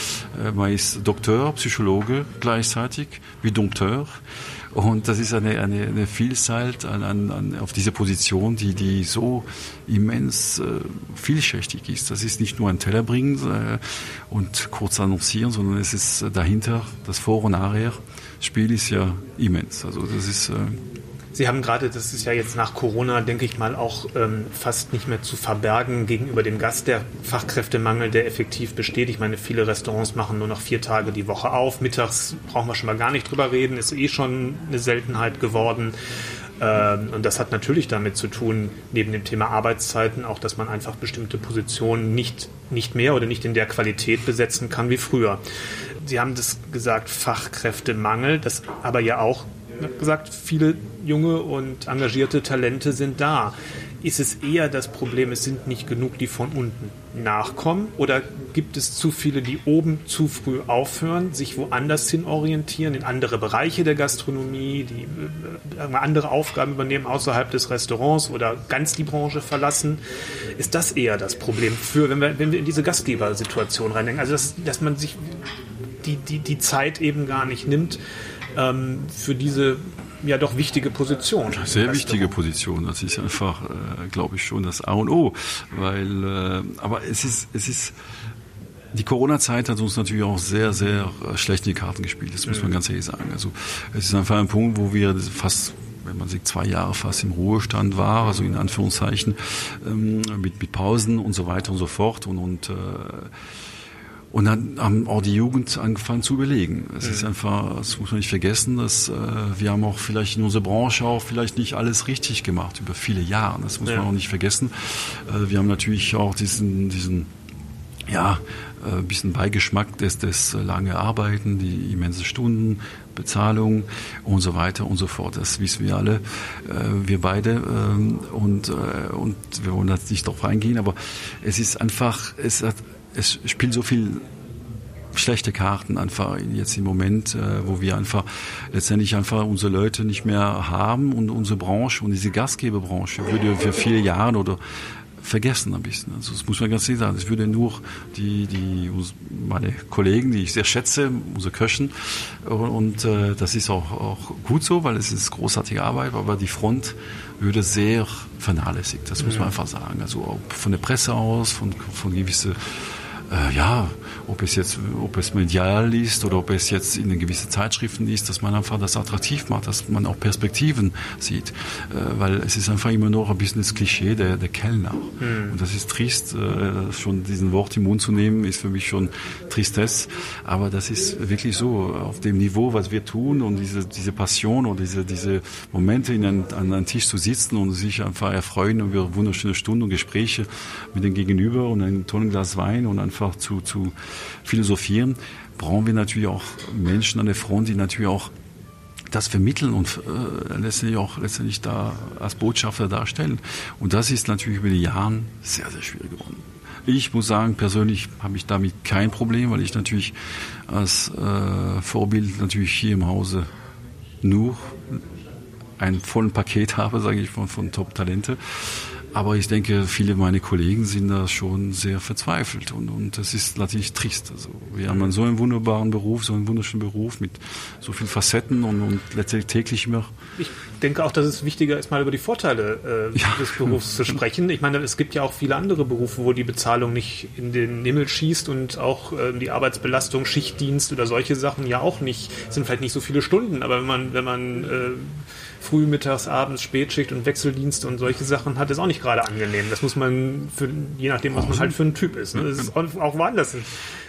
äh, man ist Doktor, Psychologe gleichzeitig, wie Dompteur. Und das ist eine, eine, eine Vielfalt an, an, an, auf diese Position, die, die so immens äh, vielschichtig ist. Das ist nicht nur ein Teller bringen äh, und kurz annoncieren, sondern es ist dahinter, das Vor- und Nachher-Spiel ist ja immens. Also das ist... Äh, Sie haben gerade, das ist ja jetzt nach Corona, denke ich mal, auch ähm, fast nicht mehr zu verbergen gegenüber dem Gast, der Fachkräftemangel, der effektiv besteht. Ich meine, viele Restaurants machen nur noch vier Tage die Woche auf. Mittags brauchen wir schon mal gar nicht drüber reden, ist eh schon eine Seltenheit geworden. Ähm, und das hat natürlich damit zu tun, neben dem Thema Arbeitszeiten, auch, dass man einfach bestimmte Positionen nicht, nicht mehr oder nicht in der Qualität besetzen kann wie früher. Sie haben das gesagt, Fachkräftemangel, das aber ja auch gesagt, viele junge und engagierte Talente sind da. Ist es eher das Problem, es sind nicht genug, die von unten nachkommen? Oder gibt es zu viele, die oben zu früh aufhören, sich woanders hin orientieren, in andere Bereiche der Gastronomie, die äh, andere Aufgaben übernehmen außerhalb des Restaurants oder ganz die Branche verlassen? Ist das eher das Problem für, wenn wir, wenn wir in diese Gastgebersituation reindenken? Also, dass, dass man sich die, die, die Zeit eben gar nicht nimmt, ähm, für diese ja doch wichtige Position. Sehr wichtige Position. Das ist einfach, äh, glaube ich, schon das A und O. Weil, äh, aber es ist, es ist, die Corona-Zeit hat uns natürlich auch sehr, sehr schlecht in die Karten gespielt. Das muss man mhm. ganz ehrlich sagen. Also es ist einfach ein Punkt, wo wir fast wenn man sich zwei Jahre fast im Ruhestand war, also in Anführungszeichen, ähm, mit, mit Pausen und so weiter und so fort und, und äh, und dann haben auch die Jugend angefangen zu überlegen. Es ist einfach, das muss man nicht vergessen, dass äh, wir haben auch vielleicht in unserer Branche auch vielleicht nicht alles richtig gemacht über viele Jahre. Das muss ja. man auch nicht vergessen. Äh, wir haben natürlich auch diesen, diesen ja, äh, bisschen Beigeschmack des, des lange Arbeiten, die immense Stunden, Bezahlung und so weiter und so fort. Das wissen wir alle, äh, wir beide. Ähm, und, äh, und wir wollen da nicht drauf eingehen, aber es ist einfach, es hat es spielt so viel schlechte Karten einfach jetzt im Moment, äh, wo wir einfach letztendlich einfach unsere Leute nicht mehr haben und unsere Branche und diese Gastgeberbranche würde für viele Jahre oder vergessen ein bisschen. Also das muss man ganz ehrlich sagen. Es würde nur die, die, meine Kollegen, die ich sehr schätze, unsere Köchen, und äh, das ist auch, auch gut so, weil es ist großartige Arbeit, aber die Front würde sehr vernachlässigt. Das muss man einfach sagen. Also von der Presse aus, von, von gewisse äh, ja, ob es jetzt, ob es medial ist oder ob es jetzt in gewissen Zeitschriften ist, dass man einfach das attraktiv macht, dass man auch Perspektiven sieht, äh, weil es ist einfach immer noch ein bisschen das Klischee der, der Kellner. Mhm. Und das ist trist, äh, schon diesen Wort im Mund zu nehmen, ist für mich schon Tristesse, aber das ist wirklich so, auf dem Niveau, was wir tun und diese, diese Passion und diese, diese Momente in ein, an einem Tisch zu sitzen und sich einfach erfreuen über wunderschöne Stunden und Gespräche mit dem Gegenüber und ein tolles Glas Wein und einfach zu, zu philosophieren, brauchen wir natürlich auch Menschen an der Front, die natürlich auch das vermitteln und äh, letztendlich auch letztendlich da als Botschafter darstellen. Und das ist natürlich über die Jahre sehr, sehr schwierig geworden. Ich muss sagen, persönlich habe ich damit kein Problem, weil ich natürlich als äh, Vorbild natürlich hier im Hause nur ein volles Paket habe, sage ich, von, von Top-Talente. Aber ich denke, viele meiner Kollegen sind da schon sehr verzweifelt und, und das ist natürlich trist. Also wir haben so einen wunderbaren Beruf, so einen wunderschönen Beruf mit so vielen Facetten und, und letztendlich täglich mehr. Ich denke auch, dass es wichtiger ist, mal über die Vorteile äh, ja. des Berufs zu sprechen. Ich meine, es gibt ja auch viele andere Berufe, wo die Bezahlung nicht in den Himmel schießt und auch äh, die Arbeitsbelastung, Schichtdienst oder solche Sachen ja auch nicht, sind vielleicht nicht so viele Stunden, aber wenn man, wenn man äh, früh, mittags, abends, Spätschicht und Wechseldienst und solche Sachen hat, ist auch nicht gerade angenehm. Das muss man, für, je nachdem, was man halt für ein Typ ist. Ne? Das ist auch, woanders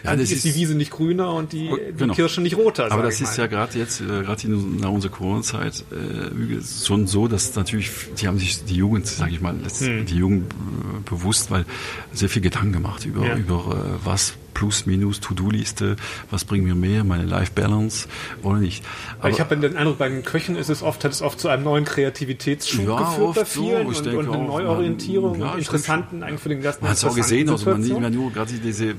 ja, das ist, die Wiese nicht grüner und die, genau. die Kirsche nicht roter. Aber das ist ja gerade jetzt, äh, gerade in unserer Corona-Zeit, äh, schon so, dass natürlich, die haben sich die Jugend, sage ich mal, hm. die Jugend äh, bewusst, weil sehr viel Gedanken gemacht über, ja. über äh, was Plus, Minus, To-Do-Liste, was bringt mir mehr, meine Life-Balance. Oder nicht. Aber ich habe den Eindruck, bei den Köchen ist es oft, hat es oft zu einem neuen Kreativitätsschub ja, geführt bei vielen so, und, und, eine Neuorientierung ja, und interessanten eigentlich für den Gast. Man hat es auch gesehen, also man sieht ja nur gerade diese, äh,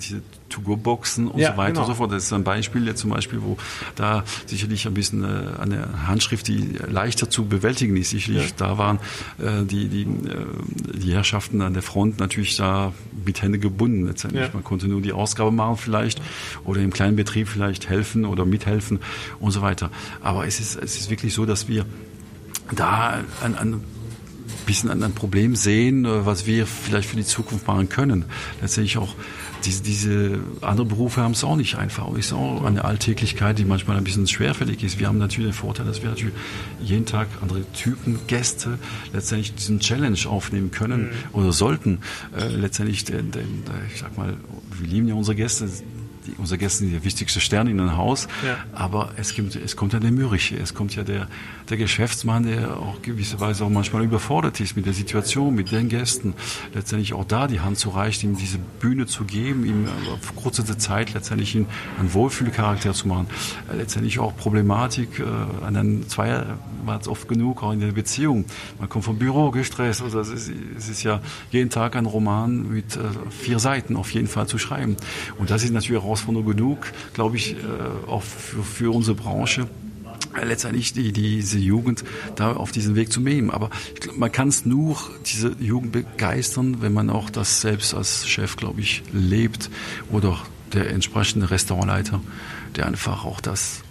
diese To-Go-Boxen und ja, so weiter genau. und so fort. Das ist ein Beispiel jetzt zum Beispiel, wo da sicherlich ein bisschen äh, eine Handschrift, die leichter zu bewältigen ist, sicherlich ja. da waren äh, die, die, äh, die Herrschaften an der Front natürlich da mit Hände gebunden letztendlich. Ja. Man konnte nur die Ausgabe machen vielleicht oder im kleinen Betrieb vielleicht helfen oder mithelfen und so weiter. Aber es ist, es ist wirklich so, dass wir da ein, ein bisschen ein Problem sehen, äh, was wir vielleicht für die Zukunft machen können. Letztendlich auch diese, diese andere Berufe haben es auch nicht einfach. Ist auch eine Alltäglichkeit, die manchmal ein bisschen schwerfällig ist. Wir haben natürlich den Vorteil, dass wir natürlich jeden Tag andere Typen, Gäste letztendlich diesen Challenge aufnehmen können mhm. oder sollten. Äh, letztendlich, den, den, ich sag mal, wir lieben ja unsere Gäste die, unsere Gäste sind der wichtigste Stern in einem Haus, ja. aber es, gibt, es kommt ja der Mürriche, es kommt ja der, der Geschäftsmann, der auch gewisserweise auch manchmal überfordert ist mit der Situation, mit den Gästen, letztendlich auch da die Hand zu reichen, ihm diese Bühne zu geben, ihm auf kurze Zeit letztendlich einen Wohlfühlcharakter zu machen, letztendlich auch Problematik äh, an einem Zweier war es oft genug, auch in der Beziehung. Man kommt vom Büro gestresst, also es ist, es ist ja jeden Tag ein Roman mit äh, vier Seiten auf jeden Fall zu schreiben. Und das ist natürlich Herausforderung genug, glaube ich, äh, auch für, für unsere Branche letztendlich die, diese Jugend da auf diesen Weg zu nehmen. Aber glaub, man kann es nur diese Jugend begeistern, wenn man auch das selbst als Chef, glaube ich, lebt oder der entsprechende Restaurantleiter, der einfach auch das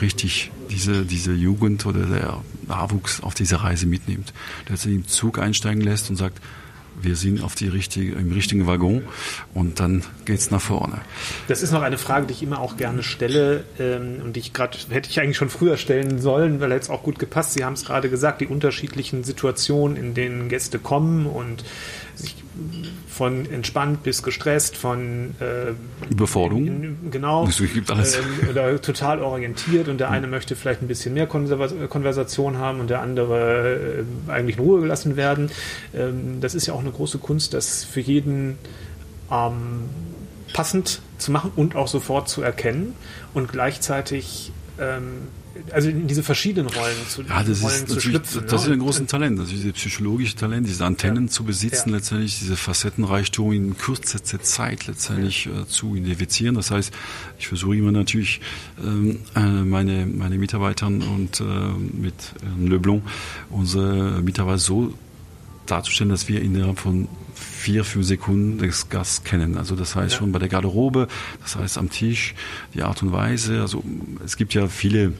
richtig, diese, diese Jugend oder der Nachwuchs auf diese Reise mitnimmt. Der sich im Zug einsteigen lässt und sagt, wir sind auf die richtige, im richtigen Waggon und dann geht's nach vorne. Das ist noch eine Frage, die ich immer auch gerne stelle ähm, und die ich gerade hätte ich eigentlich schon früher stellen sollen, weil jetzt auch gut gepasst. Sie haben es gerade gesagt, die unterschiedlichen Situationen, in denen Gäste kommen und von entspannt bis gestresst, von äh, Überforderung. genau. Es gibt alles. Äh, oder total orientiert und der eine möchte vielleicht ein bisschen mehr Konversation haben und der andere äh, eigentlich in Ruhe gelassen werden. Ähm, das ist ja auch eine große Kunst, das für jeden ähm, passend zu machen und auch sofort zu erkennen und gleichzeitig ähm, also in diese verschiedenen Rollen zu, ja, das Rollen ist zu schlüpfen. Das, das ne? ist ein großes Talent, also dieses psychologische Talent, diese Antennen ja. zu besitzen, ja. letztendlich diese Facettenreichtum in kürzester Zeit letztendlich ja. äh, zu identifizieren. Das heißt, ich versuche immer natürlich ähm, äh, meine, meine Mitarbeitern und äh, mit Herrn Leblon unsere Mitarbeiter so darzustellen, dass wir innerhalb von vier, fünf Sekunden das Gast kennen. Also das heißt ja. schon bei der Garderobe, das heißt am Tisch, die Art und Weise. Also es gibt ja viele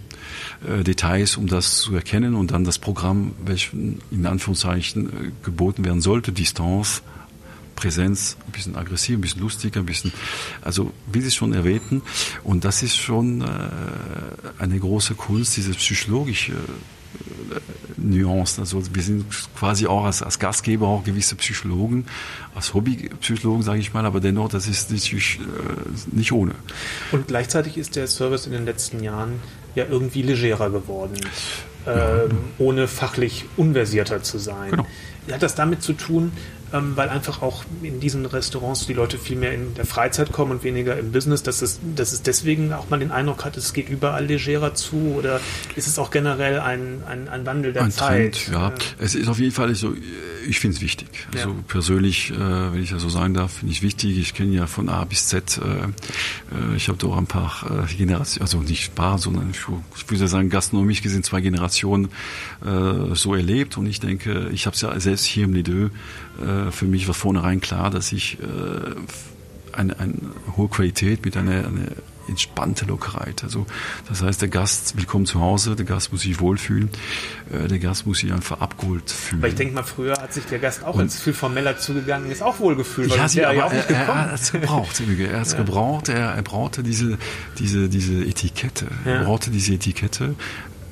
äh, Details, um das zu erkennen und dann das Programm, welches in Anführungszeichen äh, geboten werden sollte, Distanz, Präsenz, ein bisschen aggressiv, ein bisschen lustiger, ein bisschen, also wie Sie schon erwähnten. Und das ist schon äh, eine große Kunst, dieses psychologische Nuancen. Also wir sind quasi auch als, als Gastgeber auch gewisse Psychologen, als Hobbypsychologen sage ich mal, aber dennoch, das ist natürlich äh, nicht ohne. Und gleichzeitig ist der Service in den letzten Jahren ja irgendwie legerer geworden, ja. ähm, ohne fachlich unversierter zu sein. Genau. Hat das damit zu tun, ähm, weil einfach auch in diesen Restaurants die Leute viel mehr in der Freizeit kommen und weniger im Business, dass es, dass es deswegen auch mal den Eindruck hat, es geht überall legerer zu oder ist es auch generell ein, ein, ein Wandel der ein Zeit? Trend, ja. Es ist auf jeden Fall so, ich finde es wichtig. Also ja. persönlich, äh, wenn ich das so sagen darf, finde ich wichtig. Ich kenne ja von A bis Z, äh, äh ich habe doch ein paar äh, Generationen, also nicht paar, sondern ich, ich würde sagen, gastronomisch gesehen zwei Generationen äh, so erlebt und ich denke, ich habe es ja selbst hier im Lideux äh, für mich war vornherein klar, dass ich äh, eine, eine hohe Qualität mit einer, einer entspannte Lockerheit. Also das heißt, der Gast willkommen zu Hause, der Gast muss sich wohlfühlen, äh, der Gast muss sich einfach abgeholt fühlen. Weil ich denke mal, früher hat sich der Gast auch, als viel formeller zugegangen ist, auch wohlgefühlt. Ja, sie, aber ja er, er, er hat es gebraucht, er hat es ja. gebraucht, er, er brauchte diese, diese, diese Etikette, ja. er brauchte diese Etikette.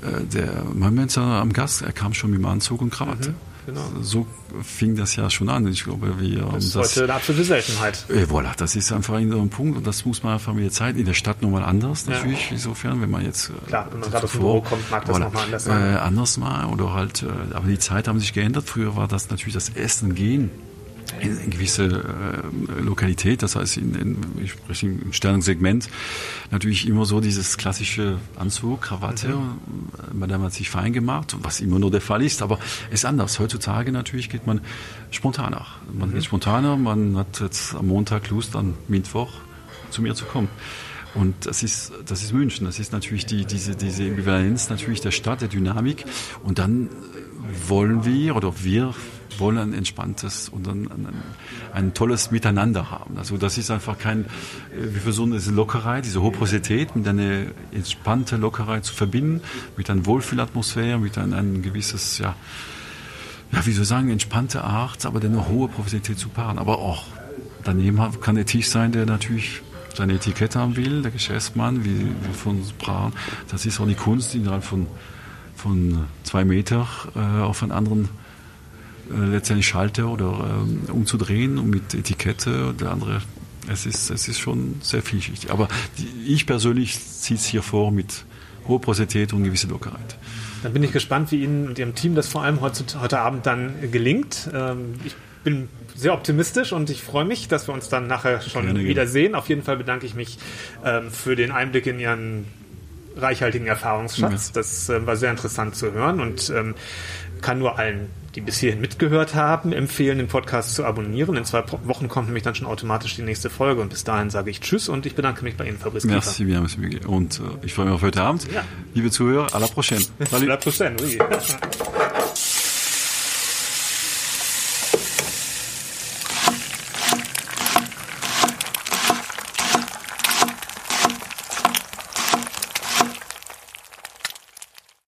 Äh, der Moment am Gast, er kam schon mit dem Anzug und Krawatte. Mhm genau. so fing das ja schon an. Ich glaube, wir das ist das, heute eine absolute Seltenheit. Äh, voilà, das ist einfach ein, Punkt und das muss man einfach mit der Zeit in der Stadt nochmal anders natürlich, ja. insofern, wenn man jetzt äh, Klar, wenn man gerade auf dem Büro kommt, mag das voilà, nochmal anders sein. Äh, anders mal oder halt, äh, aber die Zeit haben sich geändert. Früher war das natürlich das Essen, Gehen in, gewisse äh, Lokalität, das heißt in, in, ich spreche im Stellungssegment, natürlich immer so dieses klassische Anzug, Krawatte, mhm. man hat sich fein gemacht, was immer nur der Fall ist, aber es ist anders. Heutzutage natürlich geht man spontaner. Man mhm. geht spontaner, man hat jetzt am Montag Lust, am Mittwoch zu mir zu kommen. Und das ist, das ist München. Das ist natürlich die, diese, diese Ambivalenz natürlich der Stadt, der Dynamik. Und dann wollen wir oder wir wollen ein entspanntes und ein, ein, ein, tolles Miteinander haben. Also das ist einfach kein, äh, wir versuchen diese Lockerheit, diese Hoprosität mit einer entspannte Lockerheit zu verbinden, mit einer Wohlfühlatmosphäre, mit einem, ein gewisses, ja, ja, wie soll ich sagen, entspannte Art, aber eine hohe Professionalität zu paaren. Aber auch daneben kann der Tisch sein, der natürlich seine Etikette haben will, der Geschäftsmann, wie, wie von Braun. Das ist auch die Kunst, innerhalb von, von zwei Meter äh, auf einen anderen letztendlich Schalter oder ähm, umzudrehen und mit Etikette und der andere. Es ist, es ist schon sehr vielschichtig. Aber die, ich persönlich ziehe es hier vor mit hoher Prosität und gewisse Lockerheit. Dann bin ich gespannt, wie Ihnen und Ihrem Team das vor allem heute, heute Abend dann gelingt. Ähm, ich bin sehr optimistisch und ich freue mich, dass wir uns dann nachher schon gerne, wiedersehen. Auf jeden Fall bedanke ich mich ähm, für den Einblick in Ihren reichhaltigen Erfahrungsschatz. Das äh, war sehr interessant zu hören und kann nur allen die bis hierhin mitgehört haben, empfehlen, den Podcast zu abonnieren. In zwei Wochen kommt nämlich dann schon automatisch die nächste Folge und bis dahin sage ich Tschüss und ich bedanke mich bei Ihnen, Fabrice Merci bien, Monsieur Und äh, ich freue mich auf heute Abend. Ja. Liebe Zuhörer, à la prochaine. À la prochaine, oui.